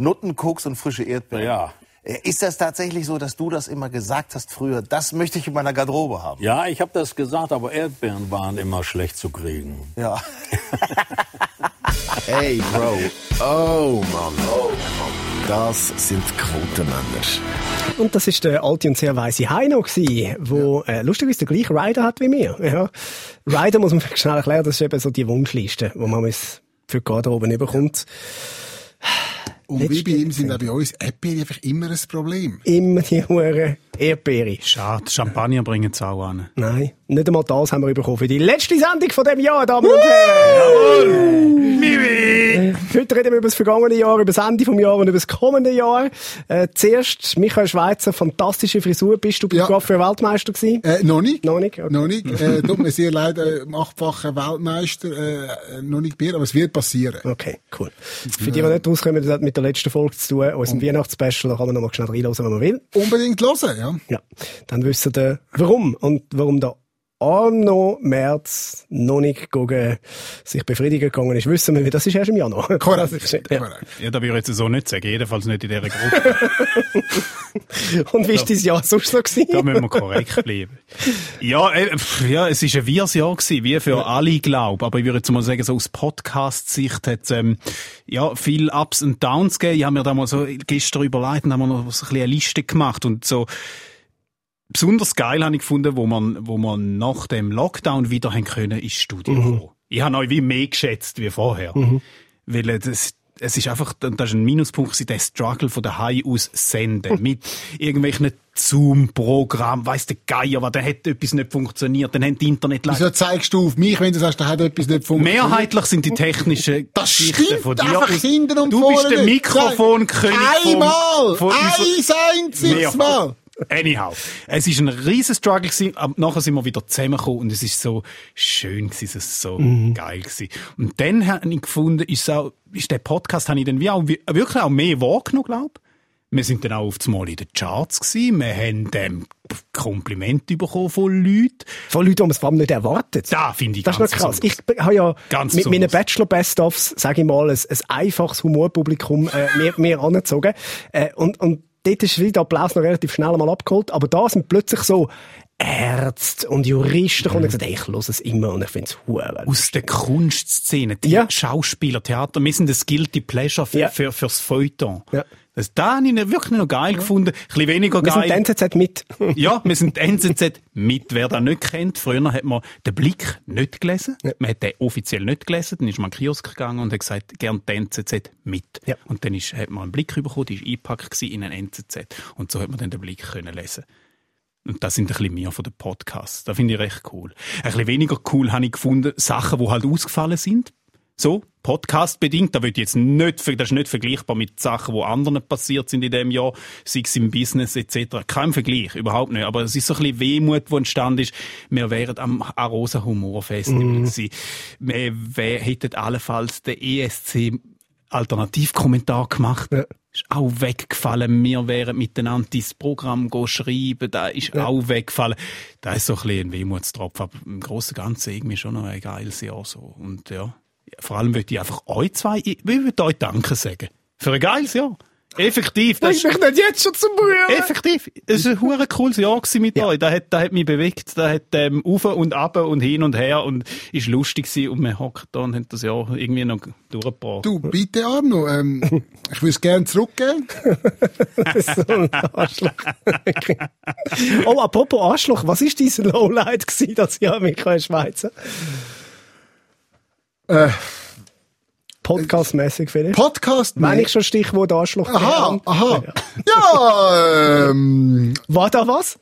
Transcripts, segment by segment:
Nutten, Koks und frische Erdbeeren. Ja. Äh, Ist das tatsächlich so, dass du das immer gesagt hast früher? Das möchte ich in meiner Garderobe haben. Ja, ich habe das gesagt, aber Erdbeeren waren immer schlecht zu kriegen. Ja. Hey, Bro. Oh, Mann. Das sind Quotenmänner. Und das ist der alte und sehr weise Heino gsi, wo äh, lustigerweise den gleichen Rider hat wie mir. Ja. Rider muss man schnell erklären, das ist eben so die Wunschliste, wo man für die Garderobe überkommt. Und wie bei ihm sind auch bei uns Erdbeeren einfach immer ein Problem. Immer die hure Erdbeere. Schade, Champagner bringen sie auch an. Nein, nicht einmal das haben wir bekommen für die letzte Sendung von dem Jahr, Damen und Herren. Jawohl! Heute reden wir über das vergangene Jahr, über das Ende vom Jahr und über das kommende Jahr. Äh, zuerst, Michael Schweizer, fantastische Frisur. Bist du beim Ja. Coiffeur Weltmeister gewesen? Äh, noch nicht. Noch nicht? Okay. Noch nicht. Äh, tut mir sehr leid, äh, achtfacher Weltmeister, äh, noch nicht mehr, aber es wird passieren. Okay, cool. Für die, die nicht rauskommen, das hat mit der letzten Folge zu tun, unserem Weihnachtsspecial, da kann man noch mal schnell reinhören, wenn man will. Unbedingt hören, ja. Ja. Dann wissen ihr, warum. Und warum der Arno Merz noch nicht gegen sich befriedigen gegangen ist, wissen wir, das ist erst im Januar. Korrekt. Ja. Korrekt. Ja, da würde ich jetzt so nicht sagen. Jedenfalls nicht in dieser Gruppe. Und wie ist dein Jahr sonst so gewesen? Da müssen wir korrekt bleiben. Ja, äh, ja, es ist ein wirres Jahr gewesen, wie für alle, glaube Aber ich würde jetzt mal sagen, so aus Podcast-Sicht hat es ähm, ja, viel Ups und Downs gegeben. Ich habe mir da mal so gestern überlegt und haben wir noch so ein bisschen eine Liste gemacht und so besonders geil habe ich gefunden, wo man, wo man nach dem Lockdown wieder haben können, ins Studio kommen. Ich habe euch wie mehr geschätzt wie vorher. Weil äh, das, es ist einfach, und das ist ein Minuspunkt, der Struggle von daheim aus senden. Mit irgendwelchen Zoom-Programmen, weiss der Geier, was, da hat etwas nicht funktioniert, dann haben die Internetleiter Wieso zeigst du auf mich, wenn du sagst, da hat etwas nicht funktioniert? Mehrheitlich sind die technischen Das Geschichten von dir. einfach hinten und du bist der. Mikrofonkönig Einmal! von unserer- Ein einziges. Mal! Anyhow, es ist ein riesen Struggle gewesen, aber nachher sind wir wieder zusammengekommen und es ist so schön gewesen, es ist so geil gewesen. Und dann habe ich gefunden, ist auch, ist der Podcast, habe ich dann wie auch, wirklich auch mehr wahrgenommen, glaub. Wir sind dann auch auf Mal in den Charts gewesen, wir haben ähm, Komplimente bekommen von Leuten. Von Leuten, die man es vor allem nicht erwartet. Da finde ich Das ist ganz noch krass. besonders. Ich habe ja Ganz mit meinen. Bachelor-Best-Offs, sage ich mal, ein, ein einfaches Humorpublikum äh, mir, mir angezogen. Äh, und, und dort ist wieder der Applaus noch relativ schnell mal abgeholt. Aber da sind plötzlich so Ärzte und Juristen gekommen und gesagt, hey, ich höre es immer und ich finde es aus der Kunstszene, die Ja. Schauspieler, Theater, wir sind das Guilty Pleasure für, Ja. für, fürs Feuilleton. Ja. Das, da habe ich wirklich noch geil gefunden. Ein bisschen weniger Wir sind geil. die NZZ mit. ja, wir sind die NZZ mit. Wer das nicht kennt, früher hat man den Blick nicht gelesen. Man hat den offiziell nicht gelesen. Dann ist man an den Kiosk gegangen und hat gesagt, gern die NZZ mit. Ja. Und dann ist, hat man einen Blick bekommen, die war eingepackt in einen NZZ. Und so hat man dann den Blick können lesen. Und das sind ein bisschen mehr von den Podcasts. Das finde ich recht cool. Ein bisschen weniger cool habe ich gefunden, Sachen, die halt ausgefallen sind. So, Podcast-bedingt, da wird jetzt nicht, das ist nicht vergleichbar mit Sachen, die anderen passiert sind in dem Jahr, sei es im Business etc. Kein Vergleich, überhaupt nicht. Aber es ist so ein bisschen Wehmut, die entstanden ist. Wir wären am Arosa Humor Festival gewesen. Wir wär, hätten allenfalls den ESC Alternativkommentar gemacht. Ja. Ist auch weggefallen. Wir wären miteinander dieses Programm go schreiben. Da ist auch weggefallen. Da ist so ein bisschen ein Wehmutstropfen. Aber im Großen und Ganzen irgendwie schon noch ein geiles Jahr so. Und ja, vor allem möchte ich einfach euch zwei, ich würde euch Danke sagen. Für ein geiles Jahr. Effektiv. Das Ich bin nicht jetzt schon zum Brüllen. Effektiv. Es war ein hure cooles Jahr mit euch. Da hat, da hat mich bewegt. Da hat, ähm, auf und ab und hin und her und ist lustig gewesen. Und wir hocken da und haben das Jahr irgendwie noch durchgebracht. Du, bitte, Arno, ähm, ich würde es gerne zurückgeben. so ein Arschloch. oh, apropos Arschloch, was ist dein Lowlight gewesen, das Jahr, Michael Schweizer? Äh, Podcastmäßig vielleicht? Podcast, Wenn ich schon Stichwort Arschloch Aha, aha. Ja, ähm, War da was?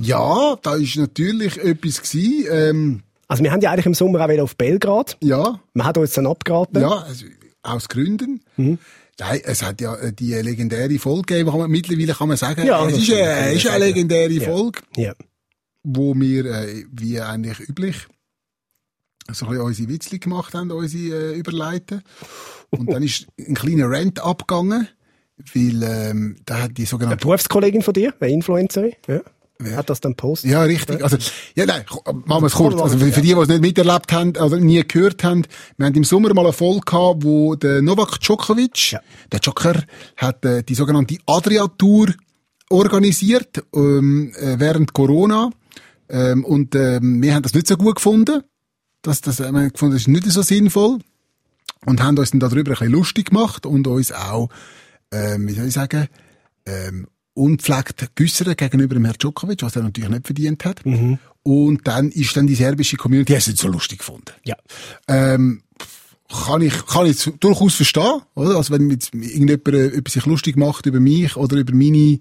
ja, da ist natürlich etwas gewesen, ähm, Also wir haben ja eigentlich im Sommer auch wieder auf Belgrad. ja, Man hat uns dann abgeraten. ja, also, aus Gründen. Mhm. Nein, es hat ja äh, die legendäre Folge gegeben, kann man, mittlerweile kann man sagen, Ja, es ist, eine, ist eine legendäre Ja. Folge, Ja. wo wir, äh, wie eigentlich üblich, so ein unsere Witzli gemacht haben, unsere äh, Überleiten. Und dann ist ein kleiner Rant abgegangen, weil ähm, da hat die Eine sogenannte Berufskollegin von dir, eine Influencerin. Ja. hat das dann postet. Ja, richtig. Also, ja, nein, machen wir es kurz. Also, für, die, die es nicht miterlebt haben oder nie gehört haben, wir haben im Sommer mal eine Folge gehabt, wo der Novak Djokovic, Ja. der Joker, hat äh, die sogenannte Adria-Tour organisiert, ähm, äh, während Corona. Ähm, und ähm, wir haben das nicht so gut gefunden. Das, das, äh, wir haben gefunden, das ist nicht so sinnvoll. Und haben uns dann darüber ein bisschen lustig gemacht und uns auch, ähm, wie soll ich sagen, ähm, unpflegt geäussert gegenüber dem Herrn Djokovic, was er natürlich nicht verdient hat. Und dann ist dann die serbische Community, die hat es nicht so lustig gefunden. Ja. Ähm, kann ich, kann ich durchaus verstehen, oder? Also wenn jetzt irgendjemand äh, über sich lustig macht über mich oder über meine,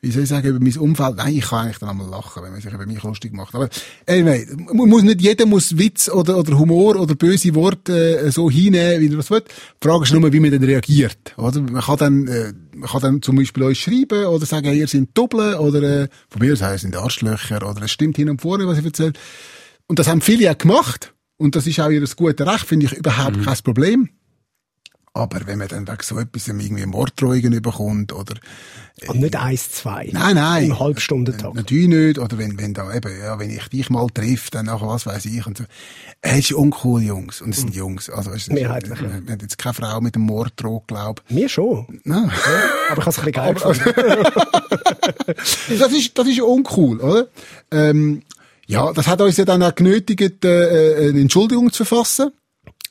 wie soll ich sagen, über mein Umfeld, nein, ich kann eigentlich dann einmal lachen, wenn man sich über mich lustig macht. Aber, anyway, mu- muss nicht jeder muss Witz oder, oder Humor oder böse Worte äh, so hinnehmen, wie er das will. Die Frage ist nur, wie man dann reagiert, oder? Man kann dann, äh, man kann dann zum Beispiel euch schreiben oder sagen, hey, ihr seid Doppel oder, äh, von mir aus, ihr seid Arschlöcher oder es stimmt hin und vorne, was ich erzähle. Und das haben viele auch gemacht. Und das ist auch ihr gutes Recht, finde ich überhaupt kein Problem. Aber wenn man dann wegen so etwas irgendwie Morddrohungen überkommt oder, Und nicht eins, zwei. nein, nein. Im Halbstundentakt. Natürlich nicht. Oder wenn, wenn da eben, ja, wenn ich dich mal treffe, dann nachher was weiß ich und so. Es ist uncool, Jungs. Und es sind Jungs. Also, du, Mehrheitlich, Wir ja. haben jetzt keine Frau mit dem Morddroh, glaub. Mir schon. Nein. Aber ich habe es ein bisschen geil das ist, das ist uncool, oder? Ähm, ja, das hat uns ja dann auch genötigt, äh, äh, eine Entschuldigung zu verfassen.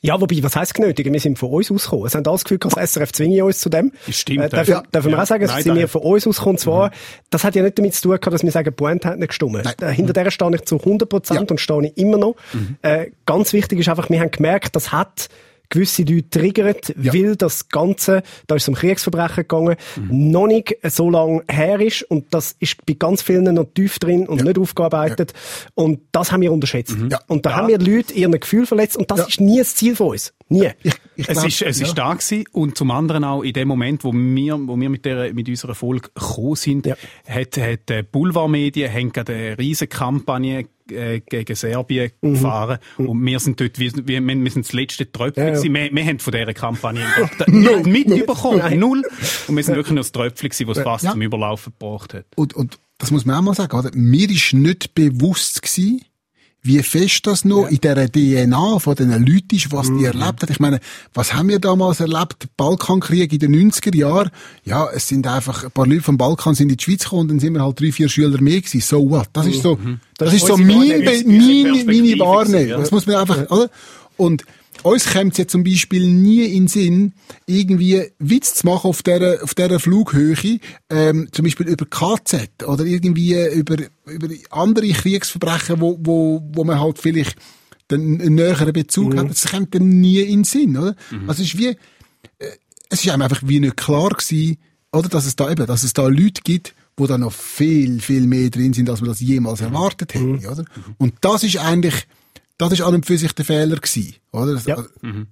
Ja, wobei, was heisst genötigt? Wir sind von uns ausgekommen. Es haben alles Gefühl, gehabt, das SRF zwinge uns zu dem. Das stimmt, Äh, darf, ja. dürfen wir Ja. auch sagen, es sind wir von uns ausgekommen. Und zwar, das hat ja nicht damit zu tun gehabt, dass wir sagen, Pointe hat nicht gestimmt. Nein. Äh, Hinter der stehe ich zu 100 Prozent Ja. und stehe ich immer noch. Äh, ganz wichtig ist einfach, wir haben gemerkt, das hat gewisse Leute triggert, Ja. weil das Ganze, da ist es um Kriegsverbrechen gegangen, noch nicht so lange her ist und das ist bei ganz vielen noch tief drin und Ja. nicht aufgearbeitet und das haben wir unterschätzt. Ja. Und da haben wir Leute ihren Gefühl verletzt und das Ja. ist nie das Ziel von uns. Nie. Ich, ich Es glaub, ist, es ja. ist da gewesen. und zum anderen auch in dem Moment, wo wir, wo wir mit, der, mit unserer Folge gekommen sind, Ja. hat, hat die Boulevardmedien haben gerade eine riesige Kampagne äh, gegen Serbien Mhm. gefahren und wir sind dort, wir, wir, wir sind das letzte Tröpfchen Ja, ja. Wir, wir haben von dieser Kampagne nicht mitbekommen, null. Und wir sind wirklich nur das Tröpfchen gewesen, das es fast Ja. zum Überlaufen gebracht hat. Und, und das muss man auch mal sagen, oder? Mir ist nicht bewusst gewesen, wie fest das noch in der DNA von den Leuten ist, was die erlebt haben. Ich meine, was haben wir damals erlebt? Balkankrieg in den 90er Jahren. Ja, es sind einfach, ein paar Leute vom Balkan sind in die Schweiz gekommen und dann sind wir halt drei, vier Schüler mehr gewesen. So what? Das ist so, das, Das ist so mein, meine, meine Perspektive Wahrnehmung. ja. Das muss man einfach, oder? Und uns kommt es ja zum Beispiel nie in den Sinn, irgendwie Witz zu machen auf dieser, auf dieser Flughöhe, ähm, zum Beispiel über KZ oder irgendwie über, über andere Kriegsverbrechen, wo, wo, wo man halt vielleicht den, einen näheren Bezug hat. Das kommt dann nie in den Sinn, oder? Also es ist wie, äh, es ist einem einfach wie nicht klar gewesen, oder, dass es da eben, dass es da Leute gibt, wo da noch viel, viel mehr drin sind, als man das jemals erwartet hätte, oder? Und das ist eigentlich, das ist an und für sich der Fehler gewesen, oder? Das, Ja.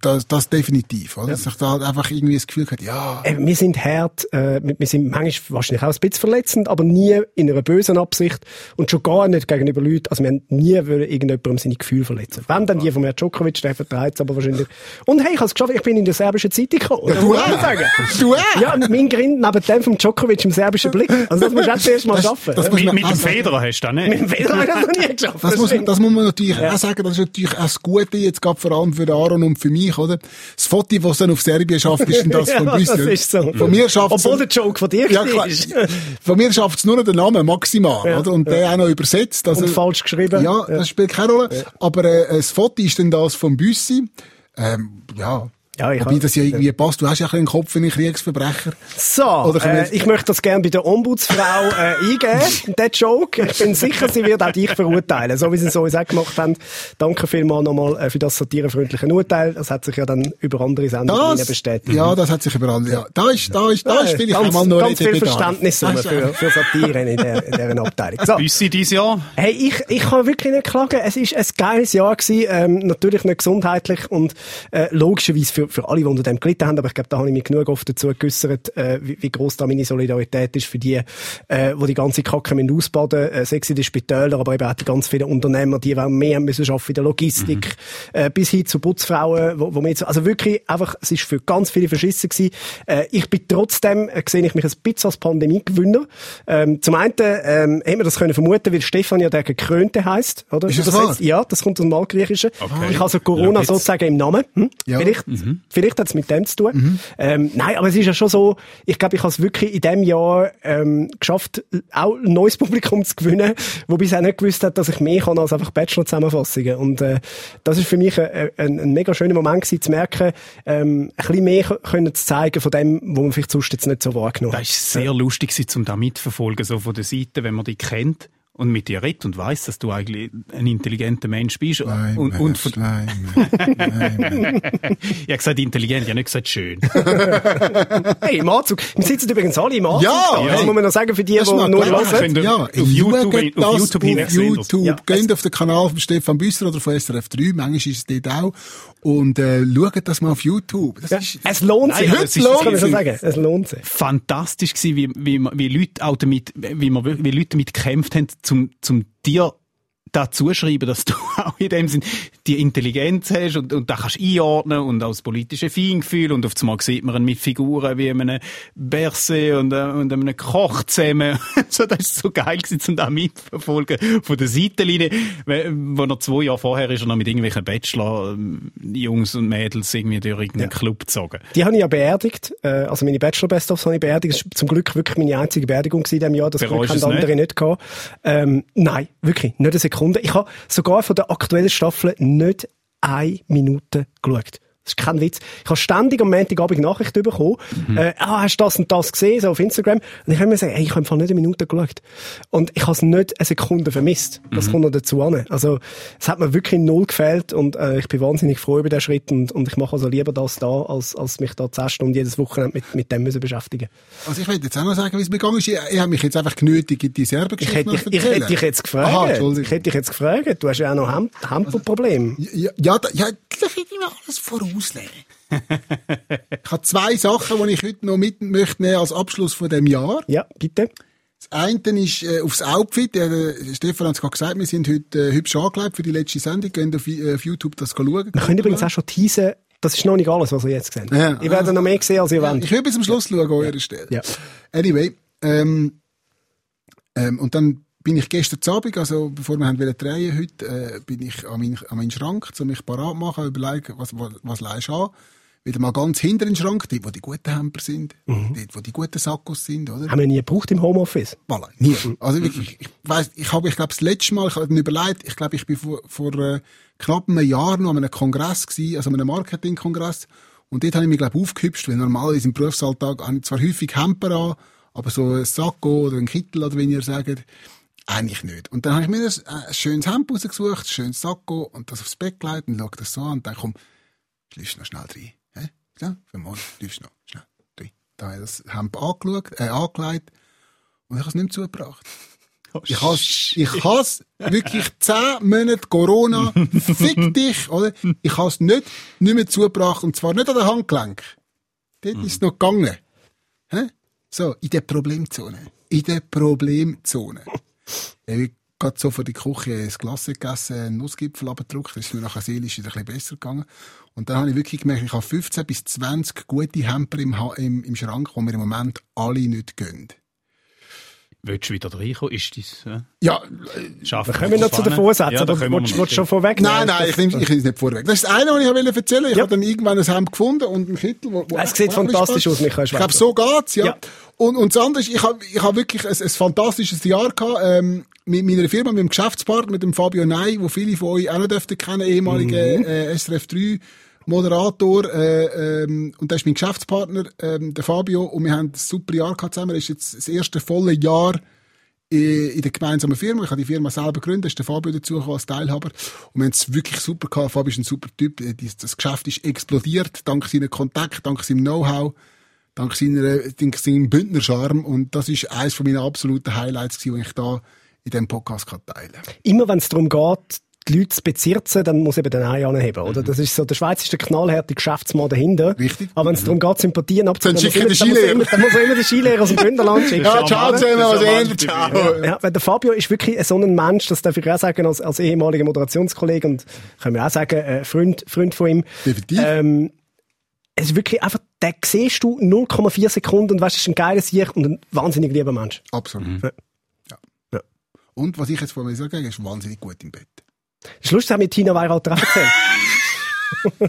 das, das definitiv, oder? Dass ich da halt einfach irgendwie das Gefühl hatte, ja, Eben, wir sind hart, äh, wir sind manchmal wahrscheinlich auch ein bisschen verletzend, aber nie in einer bösen Absicht und schon gar nicht gegenüber Leuten, also wir haben nie wollen irgendjemandem seine Gefühle verletzen. Wenn dann die von Herrn Djokovic, der vertreibt es aber wahrscheinlich. Und hey, ich habe es geschafft, ich bin in der serbischen Zeitung gekommen. Das du muss auch. sagen. Du auch. Ja, mein Grind neben dem vom Djokovic im serbischen Blick. Also das musst du auch zuerst mal Das- schaffen. das ja. muss Mit, man mit dem also- Federer hast du das nicht. Mit dem ich das noch nie geschafft. Das muss, stimmt. das muss man natürlich auch sagen, das ist natürlich auch das Gute jetzt gerade vor allem für Aaron und für mich, oder? Das Foto, das dann auf Serbien schafft, ist denn das Ja, von uns. das ist so. Von mir schafft Obwohl der Joke von dir ja, klar. Von mir schafft es nur noch den Namen maximal, Ja, oder? Und der auch noch übersetzt. Also, Und falsch geschrieben. Ja, das spielt keine Rolle. Aber äh, das Foto ist dann das von Büssi. Ähm, ja. Ja, ich Wobei hab- das ja irgendwie passt. Du hast ja ein bisschen einen Kopf wie ein Kriegsverbrecher. So, äh, ich möchte das gerne bei der Ombudsfrau äh, eingeben, den Joke. Ich bin sicher, sie wird auch dich verurteilen, so wie sie es uns auch gemacht haben. Danke vielmals nochmal äh, für das satirefreundliche Urteil. Das hat sich ja dann über andere Sendungen Das, bestätigt. ja, das hat sich überall, ja. Da ist, da ist, da ist Äh, vielleicht ganz, einmal noch ganz viel. Verständnis für, für Satire in, der, in dieser Abteilung. So. Büssi dieses Jahr? Hey, ich, ich kann wirklich nicht klagen. Es ist ein geiles Jahr gewesen, ähm, natürlich nicht gesundheitlich und äh, logischerweise für, für alle, die unter dem gelitten haben, aber ich glaube, da habe ich mich genug oft dazu geäussert, äh, wie, wie gross da meine Solidarität ist für die, äh, die die ganze Kacke müssen ausbaden müssen, äh, sei es in den Spitälern, aber eben auch die ganz vielen Unternehmer, die auch mehr müssen arbeiten in der Logistik, Mhm. äh, bis hin zu Putzfrauen, wo, wo wir jetzt, also wirklich einfach, es ist für ganz viele verschissen gewesen. Äh, ich bin trotzdem, äh, sehe ich mich ein bisschen als Pandemiegewinner. Ähm, zum einen, ähm, hätte man das können vermuten, weil Stefan ja der Gekrönte heisst, oder? Ist das Übersetzt. wahr? Ja, das kommt aus dem Altgriechischen. Okay. Ich habe also Corona sozusagen im Namen. Hm? Ja. Vielleicht, vielleicht hat es mit dem zu tun. Ähm, nein, aber es ist ja schon so, ich glaube, ich habe es wirklich in diesem Jahr ähm, geschafft, auch ein neues Publikum zu gewinnen, wo bisher nicht gewusst hat, dass ich mehr kann als einfach Bachelor-Zusammenfassungen. Und äh, das ist für mich ein, ein, ein mega schöner Moment gewesen, zu merken, ähm, ein bisschen mehr können zu zeigen von dem, wo man vielleicht sonst jetzt nicht so wahrgenommen hat. Das war sehr lustig, um da mitverfolgen, so von der Seite, wenn man dich kennt und mit dir redet und weiss, dass du eigentlich ein intelligenter Mensch bist. Schleim, und, und von, Schleim. ich habe gesagt intelligent, ich habe nicht gesagt schön. Hey, im Anzug. Wir sitzen übrigens alle im Anzug. Ja, da. das hey. muss man noch sagen für die, die Das mal nur hören. Ja, auf YouTube, auf das YouTube auf YouTube. Ja. Geht auf den Kanal von Stefan Büsser oder von SRF 3. Manchmal ist es dort auch. Und äh, schaut das mal auf YouTube. Ja, ist, es lohnt sich. Nein, Heute es lohnt kann ich schon es sagen. Es lohnt sich. fantastisch gewesen, wie, wie, wie Leute auch damit, wie man, wie Leute damit gekämpft haben, zum, zum dir da zuschreiben, dass du auch in dem Sinn die Intelligenz hast und, und da kannst einordnen und auch das politische Feingefühl und auf einmal sieht man ihn mit Figuren wie einem Berset und, äh, und einem Koch zusammen. so, das ist so geil gewesen, zum da mitverfolgen von der Seitenlinie, wo er zwei Jahre vorher ist er noch mit irgendwelchen Bachelor-Jungs und Mädels irgendwie durch irgendeinen Club gezogen. Die habe ich ja beerdigt. Äh, also meine Bachelor-Best-ofs habe ich beerdigt. Das war zum Glück wirklich meine einzige Beerdigung in diesem Jahr. Das Glück Bereust haben du es andere nicht gehabt. Ähm, nein, wirklich. Nicht eine Sekunde. Ich habe sogar von der aktuellen Staffel nicht eine Minute geschaut. Das ist kein Witz. Ich habe ständig am Montagabend Nachrichten bekommen. Äh, ah, hast du das und das gesehen, so auf Instagram? Und ich habe mir gesagt, ey, ich habe im Fall nicht eine Minute geschaut. Und ich habe es nicht eine Sekunde vermisst. Das kommt noch dazu an. Also, es hat mir wirklich null gefehlt und äh, ich bin wahnsinnig froh über den Schritt und, und ich mache also lieber das da, als, als mich da zehn Stunden jedes Wochenende mit, mit dem müssen beschäftigen. also ich will jetzt auch noch sagen, wie es mir gegangen ist. Ich, ich habe mich jetzt einfach genötigt, die Ich Serbengeschichte hätte, dich, zu ich erzählen. hätte dich jetzt gefragt. Aha, ich hätte dich jetzt gefragt. Du hast ja auch noch Hemd, Hemdproblem. Ja, ja, ja, das hätte ich mir alles vorausnehmen. ich habe zwei Sachen, die ich heute noch mit möchte nehmen als Abschluss von dem Jahr. Ja, bitte. Das eine ist äh, aufs Outfit. Der, äh, Stefan hat es gerade gesagt, wir sind heute äh, hübsch angelegt für die letzte Sendung. Gehen auf, äh, auf YouTube das schauen. Wir können übrigens auch schon teasen, das ist noch nicht alles, was ihr jetzt seht. Ja. Ihr werdet noch mehr sehen, als ihr Ja, wollt. ich will bis zum Schluss schauen an eurer Stelle. Ja. Anyway, ähm, ähm, und dann bin ich gestern Abend, also bevor wir haben drehen heute, äh, bin ich an meinen, an meinen Schrank, um mich parat zu machen, überlegen, was, was, was leihst du an. Wieder mal ganz hinter den Schrank, dort, wo die guten Hemper sind, dort, wo die guten Sackos sind, oder? Haben wir nie gebraucht im Homeoffice. Voilà, nie. Also wirklich, ich weiss, ich habe, ich glaube, das letzte Mal, ich habe mir überlegt, ich glaube, ich bin vor, vor äh, knapp einem Jahr noch an einem Kongress gewesen, also an einem Marketingkongress. Und dort habe ich mich, glaube ich, aufgehübscht, weil normalerweise im Berufsalltag habe ich zwar häufig Hemper an, aber so ein Sakko oder ein Kittel, oder wie ihr sagt, eigentlich nicht. Und dann habe ich mir ein, ein schönes Hemd rausgesucht, ein schönes Sakko und das aufs Bett gelegt und schaue das so an und dann komm, schliffst noch schnell rein. Hä? Ja, für morgen, schliffst noch schnell rein. Da habe ich das Hemd angeschaut, äh, angelegt und ich habe es nicht mehr zugebracht. Ich has, ich has wirklich zehn Monate Corona. Fick dich, oder? Ich has nicht, nicht mehr zugebracht. Und zwar nicht an der Handgelenk. Dort ist es noch gegangen. Hä? So, in der Problemzone. In der Problemzone. Ich habe gerade so vor die Küche ein Glas gegessen, einen Nussgipfel abgedruckt. Das ist mir nachher seelisch wieder ein bisschen besser gegangen. Und dann habe ich wirklich gemerkt, ich habe 15 bis 20 gute Hemper im, im, im Schrank, die mir im Moment alle nicht gönnen. Willst du wieder reinkommen? Ist das, äh, Ja, schaffen Kommen wir noch zu den Vorsätzen, Ja, können wir willst mal du schon vorweg? Nein, nein, ich nehme es nicht vorweg. Das ist das eine, was ich wollte erzählen. Ich Ja. habe dann irgendwann ein Hemd gefunden und einen Kittel. Wo, wo Es sieht fantastisch aus, Michael Ich glaube, Schweizer. so geht's, ja. Ja. Und, und das andere ist, ich habe ich hab wirklich ein, ein fantastisches Jahr gehabt, ähm, mit meiner Firma, mit dem Geschäftspartner, mit dem Fabio Ney, wo viele von euch auch noch dürften kennen, ehemaliger Mhm. äh, SRF 3 Moderator, äh, ähm, und der ist mein Geschäftspartner, ähm, der Fabio, und wir haben ein super Jahr gehabt zusammen. Er ist jetzt das erste volle Jahr in der gemeinsamen Firma. Ich habe die Firma selber gegründet, da ist der Fabio dazugekommen als Teilhaber. Und wir haben es wirklich super gehabt. Fabio ist ein super Typ. Äh, Das Geschäft ist explodiert, dank seinem Kontakt, dank seinem Know-how, dank, seinem Bündnercharme. Und das ist eines von meinen absoluten Highlights die ich da in diesem Podcast kann teilen. Immer wenn es darum geht, die Leute zu bezirzen, dann muss eben den Ei anheben, oder? Das ist so, der Schweiz ist der knallharte Geschäftsmann dahinter. Richtig. Aber wenn es darum geht, Sympathien abzugeben, Dann muss schicken immer- dann muss. Dann er immer den Skilehrer aus dem Bündnerland schicken. Ja, ciao zusammen, also Ende, ciao. Ja, weil der Fabio ist wirklich so ein Mensch, das darf ich auch sagen, als, als ehemaliger Moderationskollege und können wir auch sagen, äh, Freund, Freund von ihm. Definitiv. Ähm, es ist wirklich einfach, den siehst du 0,4 Sekunden und weißt, es ist ein geiles Sieg und ein wahnsinnig lieber Mensch. Absolut. Ja. Ja. Ja. Und was ich jetzt von mir sagen er ist wahnsinnig gut im Bett. Ist lustig, hat mir Tina auch erzählt.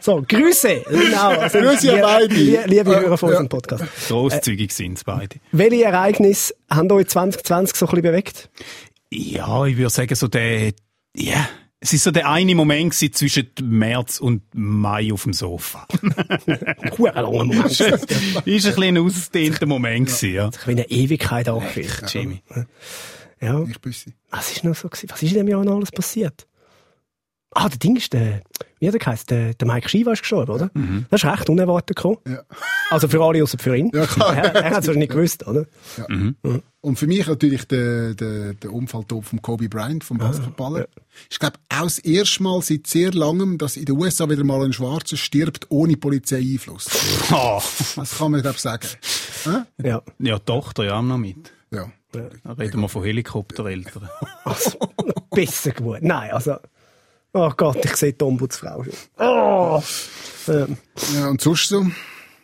so, Grüße, Linau. Also, Grüße an beide. lie- Liebe Ja, Hörer von ja. unserem Podcast. Grosszügig sind beide. Welche Ereignisse haben euch 2020 so ein bisschen bewegt? Ja, ich würde sagen, so der, ja, es ist so der eine Moment zwischen März und Mai auf dem Sofa. Moment. ist ein bisschen ein ausgedehnter Moment gewesen, ja. Ich bin eine Ewigkeit angeficht. Jimmy. Ja. Ich büsse. Was ist noch so gewesen? Was ist in dem Jahr noch alles passiert? Ah, der Ding ist der, wie hat er geheißen? Der, der Mike Shiva ist gestorben, oder? Das ist recht unerwartet gekommen. Ja. Also für alle, außer für ihn. Ja, klar. Er, er hat es wahrscheinlich gewusst, oder? Und für mich natürlich der, der, der Unfalltod von Kobe Bryant, vom Basketballer. Ich glaube, auch das erste Mal seit sehr langem, dass in den USA wieder mal ein Schwarzer stirbt ohne Polizeieinfluss. Oh, Das kann man, glaube ich, sagen. Ja. ja, die Tochter ja noch mit. Ja. Da reden wir von Helikoptereltern. Also, besser geworden. Nein, also, oh Gott, ich sehe die Ombudsfrau schon. Oh. Ähm, ja. Und sonst so?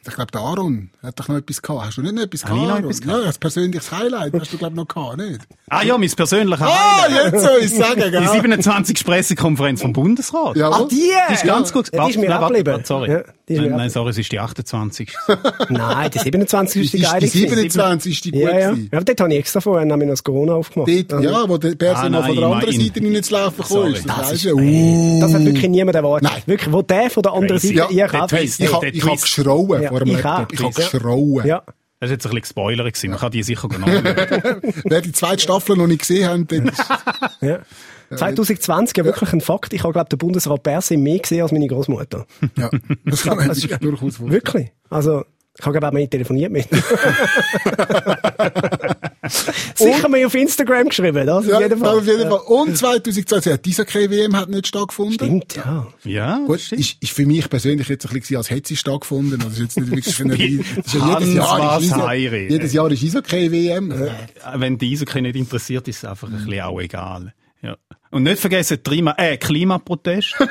Ich glaube, der Aaron hat doch noch etwas gehabt. Hast du nicht noch etwas Habe ich gehabt? noch etwas gehabt? Ja, das persönliches Highlight hast du, glaube ich, noch gehabt, nicht? Ah ja, mein persönlicher Ah, Highlight. jetzt soll ich sagen, Die gell? 27. Pressekonferenz vom Bundesrat. Jawohl. Ah, die! Die ist ganz gut. Ja, die ist mir Warte, warte, abgeblieben. warte, Sorry. Ja, die nein, nein, sorry, es ist die 28. Nein, die 27 ist die ist geile. die gewesen. 27 ist die gut Ja, ja. ja, dort habe ich extra vorher nämlich noch das Corona aufgemacht. Dort, ja, wo der Bär Ah, mal von nein, der anderen Seite nicht zu laufen gekommen ist. Sorry. Das Das ist, ey, das hat wirklich niemand erwartet. Nein. Wirklich, wo der von der anderen. Seite Ja, Ich, ich, ich hab Twist. geschrauen Ja, vor dem ich Laptop. auch. Ich geschrauen. Ja. Das war jetzt ein bisschen Spoiler gewesen. Man kann die sicher genau Wer die zweite Staffel noch nicht gesehen hat, dann Ja. 2020 ja wirklich ein Fakt. Ich habe, glaube der Bundesrat Berse mehr gesehen als meine Großmutter. ja, das kann man sich durchaus vorstellen. Wirklich. Also, ich habe, glaube auch mehr telefoniert mit. Sicher mir auf Instagram geschrieben, das Ja, auf jeden Fall. auf jeden Fall. Und 2020, ja, dieser KWM hat nicht stattgefunden. Stimmt, ja. Ja, Gut, ist, ist für mich persönlich jetzt ein bisschen, als hätte sie stattgefunden. Also, ist jetzt nicht wirklich für eine, das ist ja jedes Jahr, ist Iso, heire. jedes Jahr ist ISO KWM. wenn die Eishockey nicht interessiert, ist es einfach ein bisschen auch egal. Ja. Und nicht vergessen, Klima, äh, Klimaprotest. die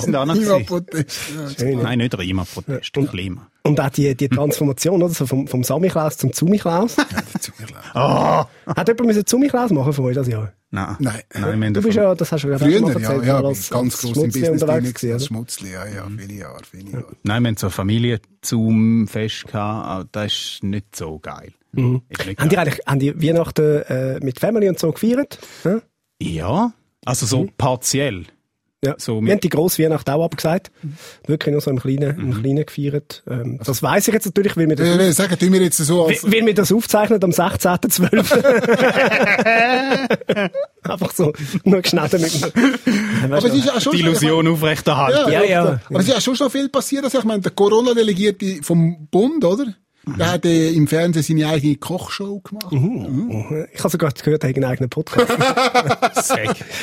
sind auch noch gewesen. Klimaprotest. Ja. Nein, nicht Klimaprotest, Klima. Und auch die, die Transformation, oder? So vom, vom Samichlaus zum Zumiklaus. Tut mir leid. Hat jemand müssen Zumiklaus machen von euch das Jahr? Nein. Nein. Nein, wir Du bist ja, das hast du ja Früher, mal ja, erzählt, ja, mal bin als- ganz als gross im Business unterwegs gewesen? Schmutzli, ja, ja, viele Jahre, viele Jahre. Nein, wir haben so ein Familienzoom-Fest gehabt, aber das ist nicht so geil. Ist nicht Haben die eigentlich, haben die Weihnachten äh, mit Family und so gefeiert? Ja? Ja, also so partiell. Ja. So wir haben die grosse Weihnacht auch abgesagt. Wirklich nur so im Kleinen, im Kleinen gefeiert. Ähm, das weiss ich jetzt natürlich, weil wir das, will sagen, tun wir jetzt so als, weil wir das aufzeichnen am 16.12. Einfach so, nur geschnitten mit mir. aber es ist ja schon die Illusion aufrechterhalten. Ja, ja. Aber es ist ja schon so viel passiert. Also ich meine, der Corona-Delegierte vom Bund, oder? Der hat äh, im Fernsehen seine eigene Kochshow gemacht. Ich habe sogar gehört, er hat einen eigenen Podcast.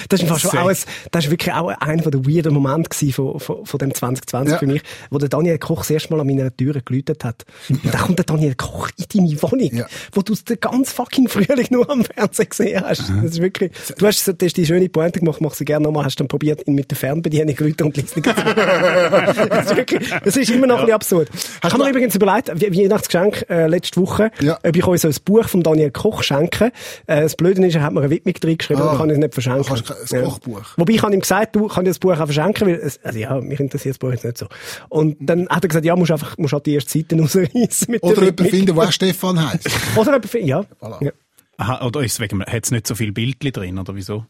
Das ist, schon auch ein, das ist wirklich auch einer der weirden Momente von, von, von dem 2020 Ja. für mich, wo der Daniel Koch das erste Mal an meiner Tür geläutet hat. Und dann kommt der Daniel Koch in deine Wohnung, Ja. wo du den ganz fucking Frühling nur am Fernsehen gesehen hast. Das ist wirklich, du hast, hast die schöne Pointe gemacht, mach sie gerne nochmal, hast dann probiert, ihn mit der Fernbedienung zu läuten und liest nicht. das ist wirklich, das ist immer noch ein bisschen absurd. Ich habe mir übrigens überlegt, wie Weihnachtsgeschenk, äh, letzte Woche, Ja. ob ich euch so ein Buch von Daniel Koch schenke. Äh, das Blöde ist, er hat mir eine Widmung drin geschrieben Ah. und kann es nicht verschenken. Kannst du ein Kochbuch? Wobei ich habe ihm gesagt, du kannst das Buch auch verschenken, weil es, also ja, mich interessiert das Buch jetzt nicht so. Und dann hat er gesagt, ja, musst einfach, musst halt die erste Seite rausreißen mit Oder der jemanden finden, der auch Stefan heisst. Oder jemanden finden, ja. Voilà. ja. Aha, oder ist es wegen, hat es nicht so viel Bildchen drin, oder wieso?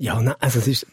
Ja, nein, also es ist,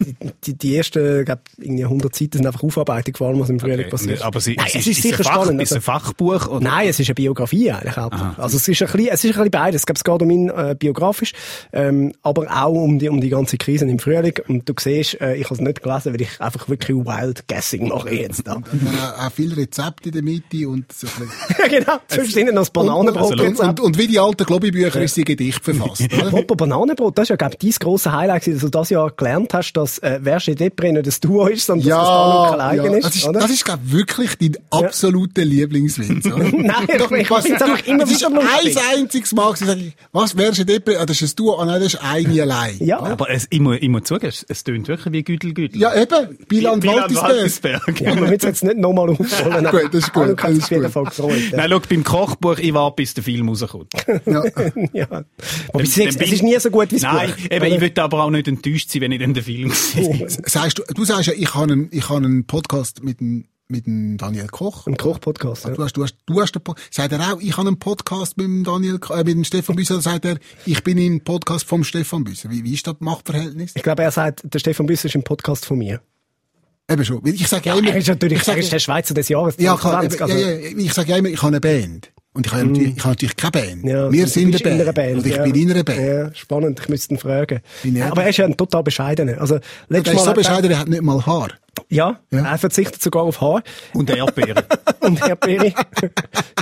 die, die ersten, glaub, irgendwie 100 Seiten sind einfach Aufarbeitung vor allem, was im Frühling Okay, passiert. Aber sie, nein, es, es ist, ist sicher ein Fach, spannend. Ist es Also, ein Fachbuch? Oder? Nein, es ist eine Biografie eigentlich. hauptsächlich. Also es ist ein bisschen, es ist ein bisschen beides. Ich glaube, es geht um ihn äh, biografisch, ähm, aber auch um die, um die ganze Krise im Frühling. Und du siehst, äh, ich habe es nicht gelesen, weil ich einfach wirklich Wild Guessing mache jetzt da. Und dann auch, auch viele Rezepte in der Mitte und so ein bisschen. genau, sonst sind noch das Bananenbrot. und, und, und wie die alten Globby-Bücher ist sie Gedicht verfasst. Apropos Bananenbrot, das ist ja, glaube ich, dein grosses Highlight, du das Jahr gelernt hast, dass äh, Verge Depre nicht das Duo ist, sondern dass das Danu Kleigen ja. ist, Das ist, oder? das ist glaub, wirklich dein absoluter Lieblingswitz. Oder? Nein, Doch, ich was- find's einfach immer Es ist wieder lustig. ein einziges Mal gewesen, sag ich, was, wärst du Depre? Ah, das ist ein Duo, ah nein, das ist eine allein. Ja. Aber es, ich, muss, ich muss zugeben, es, es tönt wirklich wie Güdel Güdel. Ja, eben, Biland Waltisberg. Ja, man will es jetzt nicht nochmal aufholen. Gut, das ist gut, Du kannst das auf jeden ist Fall. Ja. Nein, schau, beim Kochbuch, ich warte, bis der Film rauskommt. Ja. ja. Es, bin es ist nie so gut wie das Nein, Buch. eben, ich würde aber auch nicht enttäuscht sein, wenn ich dann den Film sehe. Sagst du, du sagst ja, ich habe einen, ich habe einen Podcast mit dem, mit dem Daniel Koch. Ein Kochpodcast. Ja. Du hast, du hast, du hast den Po- sagt er auch, ich habe einen Podcast mit dem Daniel, äh, mit dem Stefan Büsser, oder sagt er, ich bin im Podcast vom Stefan Büsser. Wie, wie ist das Machtverhältnis? Ich glaube, er sagt, der Stefan Büsser ist im Podcast von mir. Eben schon. Ich sage ja, immer, Er ist natürlich, ich sage, er ist der Schweizer des Jahres ja, klar, 2020, eben, also- ja, ja, ich sage ja immer, ich habe eine Band. Und ich habe, natürlich, ich habe natürlich keine Band. Ja, Wir sind eine in Band. einer Und ich ja. bin in einer Band. Ja, spannend, ich müsste ihn fragen. Aber er ist ja ein total bescheidener. Also, Der letztes ist so Mal hat er- bescheiden, er hat nicht mal Haar. Ja, Ja. er verzichtet sogar auf Haar. Und Erdbeeren. Und.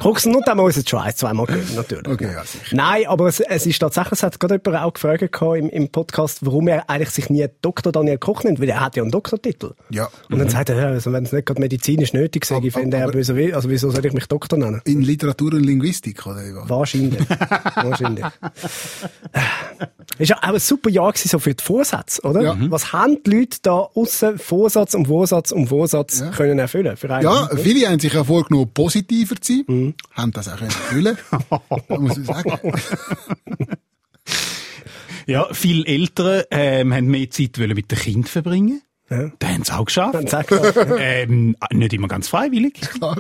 Guckst du nur, dann muss es Schweiz zweimal gehen, natürlich. Okay, ja, sicher. Nein, aber es, es ist tatsächlich, es hat gerade jemand auch gefragt im, im Podcast, warum er eigentlich sich nie Dr. Daniel Koch nennt, weil er hat ja einen Doktortitel. Ja. Und dann sagt er, ja, also wenn es nicht gerade medizinisch nötig sei, Aber- finde er böse will, also wieso soll ich mich Doktor nennen? In Literatur und Linguistik, oder? was? Wahrscheinlich. Wahrscheinlich. Ist ja auch ein super Jahr gewesen, so für die Vorsätze, oder? Ja. Was haben die Leute da aussen Vorsatz um Vorsatz um Vorsatz Ja. können erfüllen? Für einen? Ja, viele haben sich ja vorgenommen, positiver zu sein, Mhm. haben das auch können erfüllen. muss ich sagen. Ja, viele Eltern ähm, haben mehr Zeit wollen mit den Kindern verbringen. Ja. Das haben sie auch geschafft. Dann sag doch, ähm, nicht immer ganz freiwillig. Klar.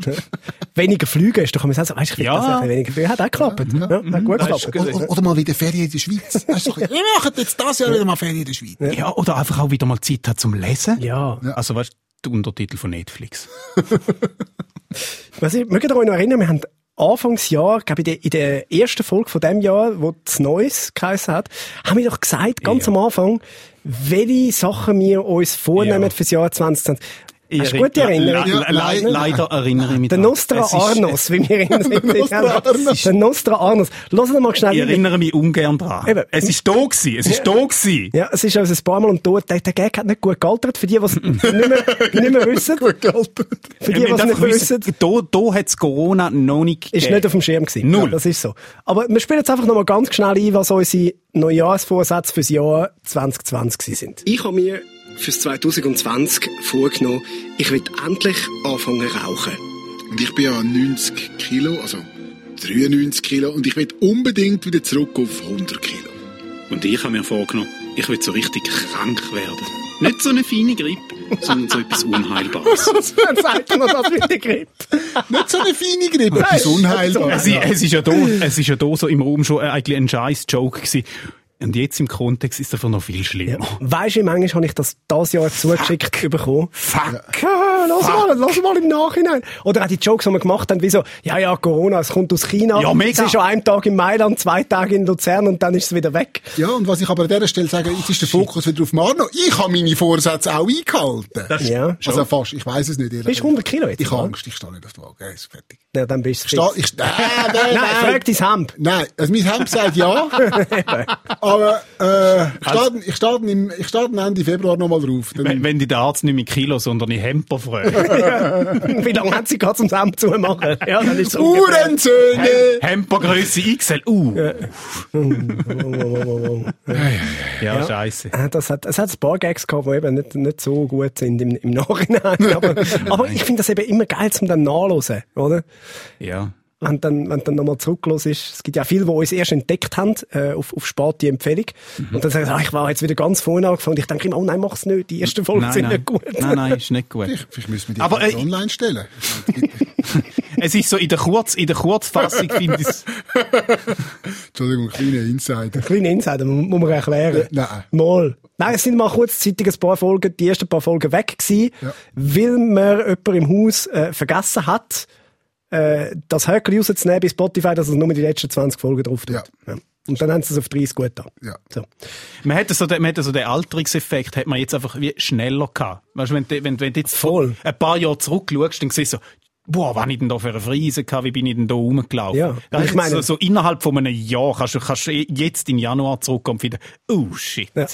weniger Flüge ist, da kann man sagen, weißt du, Ja. ja. das weniger Flüge. Hat auch geklappt. Ja, hat gut Das ist geklappt. gut. Oder, oder mal wieder Ferien in der Schweiz. Wir machen jetzt das Jahr wieder mal Ferien in der Schweiz. Ja. oder einfach auch wieder mal Zeit hat zum Lesen. Ja. Also weißt du, der Untertitel von Netflix. Was ich, mögt ihr euch noch erinnern, wir haben Anfangsjahr, glaube ich, in der, in der ersten Folge von dem Jahr, wo das Neues geheißen hat, haben wir doch gesagt, ganz Ja. am Anfang, welche Sachen wir uns vornehmen Ja. fürs Jahr 2020. Hast du Ich gute erinn- Erinnerungen? Le- le- le- leider erinnere ich mich Der. Nostra ist- Arnos, wie wir ihn Arnos. Der Nostra Arnos. Lass uns mal schnell Ich erinnere mich ungern dran. Eben. Es ist da gewesen. Es ist da gewesen. Ja, es ist also ein paar Mal und tot. Der, der Gag hat nicht gut gealtert. Für die, die es nicht mehr, nicht mehr wissen. Für die, die es nicht mehr wissen. Da, da hat es Corona noch nicht Ist gegeben. nicht auf dem Schirm gewesen. Null. Ja, das ist so. Aber wir spielen jetzt einfach noch mal ganz schnell ein, was unsere Neujahrsvorsätze fürs Jahr 2020 sind. Ich habe mir fürs 2020 vorgenommen, ich will endlich anfangen rauchen. Und ich bin ja 90 Kilo, also 93 Kilo, und ich will unbedingt wieder zurück auf 100 Kilo. Und ich habe mir vorgenommen, ich will so richtig krank werden. Nicht so eine feine Grippe, sondern so etwas Unheilbares. Dann sagt er noch das mit der Grippe. Nicht so eine feine Grippe, etwas unheilbar. Es, ist- es ist ja da, es ist ja da so im Raum schon eigentlich ein scheiß Joke gewesen. Und jetzt im Kontext ist es einfach noch viel schlimmer. Weisst du, wie manchmal habe ich das dieses Jahr zugeschickt bekommen? Fuck. Ja, lass mal, lass mal im Nachhinein. Oder auch die Jokes, die wir gemacht haben, wie so, ja, ja, Corona, es kommt aus China. Ja, mega. Es ist schon ein Tag in Mailand, zwei Tage in Luzern und dann ist es wieder weg. Ja, und was ich aber an dieser Stelle sage, jetzt ist der Fokus wieder auf Marno. Ich habe meine Vorsätze auch eingehalten. Ja. Also fast, ich weiß es nicht. ehrlich Bist du 100 Kilo jetzt, Ich habe? Angst, ich stehe nicht auf der Waage. Ja, ist fertig. Ja, dann bist du fit. ich, äh, nein, Nein, frag dein Hemd. Nein, also mein Hemd sagt ja. aber äh, ich starte ich starte im, ich starte Ende Februar nochmal drauf. Wenn, wenn die der Arzt nicht mit Kilo, sondern in Hemper fragt. Wie lange hat sie gerade zum Hemd zu machen? Ja, dann ist. Uhrensöhne! Hempergröße XL. Uh. Ja, Ja. scheiße. Äh, Das hat, es hat ein paar Gags gehabt, die eben nicht, nicht so gut sind im, im Nachhinein. Aber, aber ich finde das eben immer geil zum dann nachlesen, oder? Ja. Wenn dann, wenn dann nochmal zurücklos ist. Es gibt ja viele, die uns erst entdeckt haben, äh, auf, auf späte Empfehlung. Und dann sagen sie, ah, ich war jetzt wieder ganz vorne angefangen. Und ich denke immer, oh nein, mach's nicht. Die ersten Folgen Nein, sind nein. nicht gut. Nein, nein, ist nicht gut. Vielleicht, vielleicht müssen wir die Aber, äh, online stellen. Es ist so, in der, Kurz, in der Kurzfassung finde ich es, Entschuldigung, kleiner Insider. Kleine Insider, mu- muss man erklären. Nein. Mal. Nein, es sind mal kurzzeitig ein paar Folgen, die ersten paar Folgen weg gewesen, Ja. weil man jemand im Haus äh, vergessen hat, äh, das Höckli rauszunehmen bei Spotify, dass es nur die letzten 20 Folgen drauf tut. Ja. Ja. Und dann haben sie es auf 30 gut an. Ja. So. Man hätte so den, man hätte so den Alterungseffekt, hat man jetzt einfach wie schneller gehabt. Weißt du, wenn, du- wenn, wenn du jetzt Voll. ein paar Jahre zurückschaust, dann siehst du so, boah, was ich denn da für eine Frise gehabt, wie bin ich denn da rumgelaufen? Ja. Da Ich meine- so, so innerhalb von einem Jahr kannst du, kannst du jetzt im Januar zurückkommen und wieder, oh shit. Ja.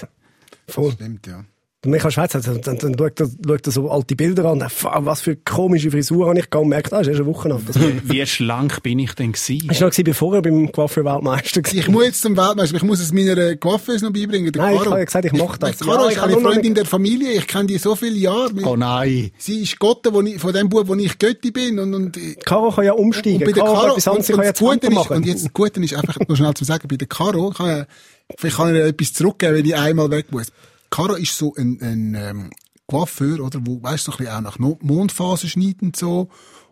Voll. Stimmt, ja. Und Michael Schweizer, dann, dann, dann schaut, er, schaut er so alte Bilder an, was für komische Frisur habe ich gehabt und merkt, ah, ist erst eine Woche alt. Das war Wie schlank bin ich denn gewesen? noch gewesen, bevor er beim Coiffeur-Weltmeister war. Ich muss jetzt zum Weltmeister, ich muss es meiner Coiffeuse noch beibringen, der Nein, ich Caro. habe ja gesagt, ich mache das. Die Caro Ja, ist ich habe eine nur noch Freundin nicht- der Familie, ich kenne die so viele Jahre. Oh nein. Sie ist Gotte, wo ich, von dem Bub, wo ich Götti bin. Und, und, Caro kann ja umsteigen. und bei der Caro, Caro, kann etwas anderes, und, kann und, ja das Gute ist, machen. und jetzt das Gute ist einfach, noch schnell zu sagen, bei der Caro, kann vielleicht kann ich ihr etwas zurückgeben, wenn ich einmal weg muss. Caro ist so ein, ein, ähm, Coiffeur, oder, wo, weißt du, so ein bisschen auch nach No- Mondphasen schneidet und so.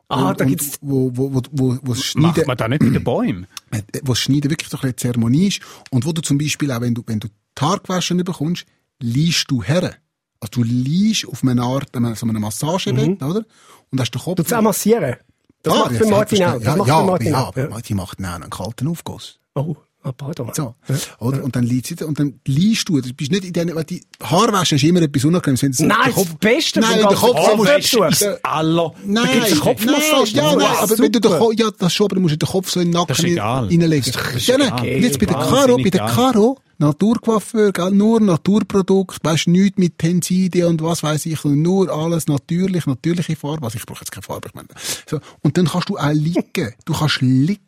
Ah, und, da gibt's- Wo, wo, wo, wo, wo das Macht Schneiden, man da nicht mit den Bäumen? äh, wo Schneiden wirklich so ein bisschen Zeremonie ist. Und wo du zum Beispiel auch, wenn du, wenn du die Haare gewaschen bekommst, liest du her. Also du liest auf eine Art, so einem Massagebett, oder? Und hast den Kopf... Du auch massieren. Das Ah, macht ja, für Martin auch. Das Ja, macht ja, für Martin ja, auch. aber die macht dann auch einen kalten Aufguss. Oh, pardon. So. Oder? Und dann liegt sie da, und dann liest du, du bist nicht in den, weil die Haarwäsche ist immer etwas Unangenehmes, wenn du Nein, den das Beste Nein, der Kopf, so musst Haarwäsche du- ist der- aller. Nein, gibt's eine Kopfmassage. Nein, ja, nein, Wow, aber wenn du den. Kopf, ja, das schon, aber du musst den Kopf so in den Nacken Das ist egal. reinlegen. Das ist ja, nein, und jetzt bei der Caro, bei der. Caro, Naturcoiffeur, gell, nur Naturprodukt, weißt du, nichts mit Tenside und was weiß ich, nur alles natürlich, natürliche Farbe, also ich brauche jetzt keine Farbe, ich meine, so. Und dann kannst du auch liegen, du kannst liegen.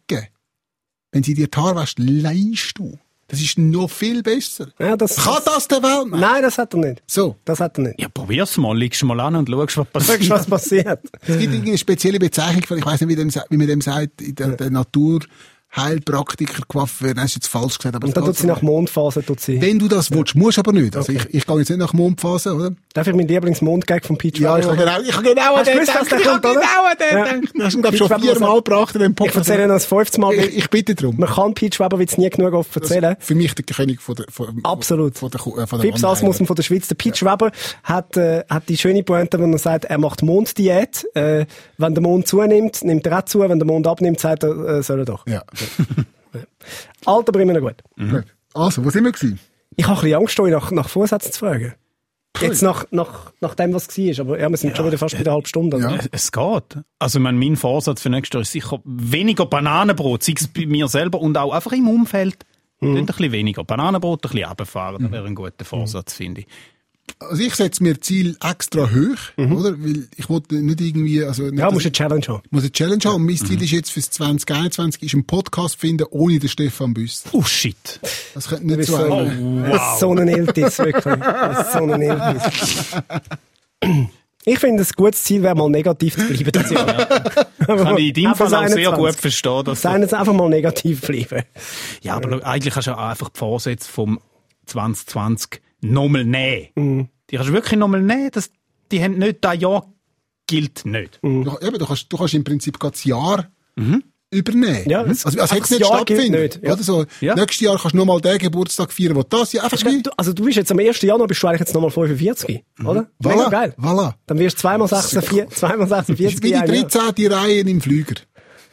Wenn sie dir die Haare wäscht, leist du. Das ist noch viel besser. Ja, das, Kann das der Welt Nein, das hat er nicht. So. Das hat er nicht. Ja, probier's mal, liegst mal an und schaust, was passiert. was passiert? Es gibt irgendeine spezielle Bezeichnung, ich weiß nicht, wie, dem, wie man dem sagt, in der, der Naturheilpraktiker Coiffeur, das ist jetzt falsch gesagt, aber Und dann tut sie nach Mondphase, tut sie. Wenn du das willst, musst du aber nicht. Also ich, ich gehe jetzt nicht nach Mondphase, oder? Darf ich meinen Lieblingsmondgag von Peach Ja, ich habe genau, ich habe genau an Hast du den gedacht. Ich habe genau an den Ja. gedacht. Das hast du, glaube ich, schon viermal gebracht in dem Ich erzähle noch das fünfte Mal. Ich, ich bitte darum. Man kann Peach Weberwitz nie genug oft erzählen. Für mich der König von der, von, Absolut. Von der, äh, von der Fips Asmussen von der Schweiz, der Peach Weber, hat, äh, hat die schöne Pointe, wenn er sagt, er macht Monddiät. Äh, wenn der Mond zunimmt, nimmt er auch zu. Wenn der Mond abnimmt, sagt er, äh, soll er doch. Ja. Alt, aber immer noch gut. Gut. Also, wo sind wir gewesen? Ich habe ein bisschen Angst, euch nach, nach Vorsätzen zu fragen. Jetzt nach, nach, nach dem, was war. Aber ja, wir sind schon wieder fast bei der halben Stunde. Ja. Es- geht. Also, ich meine, mein Vorsatz für nächstes Jahr ist sicher weniger Bananenbrot, sei es bei mir selber und auch einfach im Umfeld. Mhm. Ein bisschen weniger Bananenbrot, ein bisschen runterfahren. Das wäre ein guter Vorsatz, finde ich. Also ich setze mir Ziel extra hoch, oder? Weil ich wollte nicht irgendwie, also nicht, Mhm. Ja, ich- eine Challenge haben. muss eine Challenge haben. Und mein Ziel ist jetzt fürs 2021 ist einen Podcast finden ohne den Stefan Büss. Oh shit. Das könnte nicht so so, ein. das ist so ein Iltis, wirklich. So ein Iltis. Ich finde, ein gutes Ziel wäre mal negativ zu bleiben. Das Jahr. Kann ich in deinem Fall auch sehr 21. gut verstehen. Dass Seien jetzt einfach mal negativ bleiben. ja, aber eigentlich kannst du auch einfach die Vorsätze vom 2020 nochmal nehmen. Die kannst du wirklich nochmal nehmen. Das, die haben nicht, das Jahr gilt nicht. Du, eben, du, kannst, du kannst im Prinzip gerade das Jahr übernehmen. Ja, also, als einfach hätte es nicht nicht, ja. Oder so, Ja. Nächstes Jahr kannst du nur mal den Geburtstag feiern, wo das ja einfach wie. du- Also du bist jetzt am 1. Januar, bist du eigentlich jetzt nochmal 45, oder? Mega Voilà, geil. voilà. Dann wirst du zweimal 46, zweimal Das 46 ist wie die in einem Jahr. 13. Reihe im Flüger.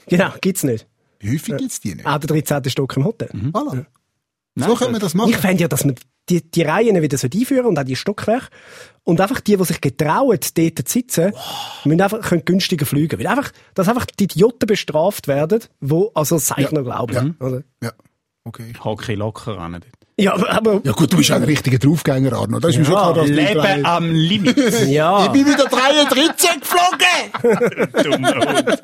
Genau, gibt's nicht. Wie häufig gibt's die nicht? Auch der 13. Stock im Hotel. Voilà. So könnte man das machen. Ich fände ja, dass man die, die Reihen wieder so einführen und auch die Stockwerke. Und einfach die, die sich getrauen, dort zu sitzen, müssen einfach können günstiger fliegen. Weil einfach, dass einfach die Idioten bestraft werden, wo also ich noch glauben. Ja. Oder? Ja, okay. Hocke locker dort. Ja, aber, Ja gut, du bist ein richtiger Draufgänger, Arno. Das ist mir schon klar, dass Leben drei- am Limit. ja. Ich bin wieder 33 geflogen! Dummer Hund.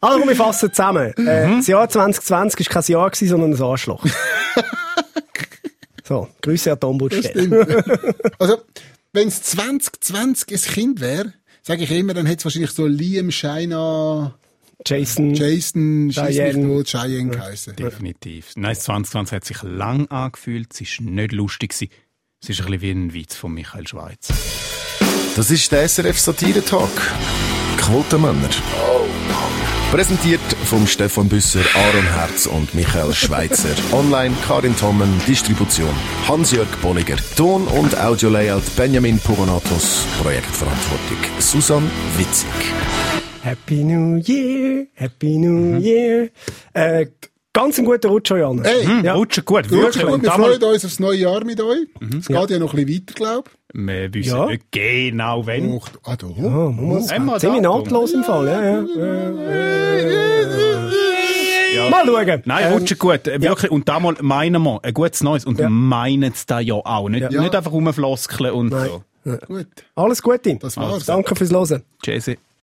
Also wir fassen zusammen. Mhm. Äh, das Jahr 2020 war kein Jahr, gewesen, sondern ein Arschloch. so, Grüße an die Ombudsstelle. Also, wenn es 2020 ein Kind wäre, sage ich immer, dann hätte es wahrscheinlich so Liam, Shaina, Jason. Jason, Schieß mich Cheyenne. Cheyenne geheissen. Definitiv. Nein, das 2020 hat sich lang angefühlt. Es ist nicht lustig. gewesen. Es ist ein bisschen wie ein Witz von Michael Schweiz. Das ist der SRF Satire Talk. Quotenmänner. Präsentiert vom Stefan Büsser, Aaron Herz und Michael Schweitzer. Online Karin Tommen, Distribution Hans-Jörg Bolliger. Ton- und Audio-Layout Benjamin Pogonatos. Projektverantwortung Susan Witzig. Happy New Year, Happy New Year. Äh, ganz ein guter Rutsch, Jan. Hey, Hm, Ja. Rutschen gut, wirklich gut. Wir freuen uns aufs neue Jahr mit euch. Es geht ja. noch ein bisschen weiter, glaube wir wissen Ja. nicht genau, ich. wenn. Och, Ah, da. Oh, muss wir ziemlich nahtlos im Fall, ja, ja. Ja. Mal schauen. Nein, Ähm, rutschen gut. Wirklich. Und da mal meinen wir ein gutes Neues. Und Ja. meinen es da ja auch. Nicht, Ja. nicht einfach rumfloskeln und Nein. so. Gut. Alles Gute. Das war's. Danke fürs Hören. Tschüssi.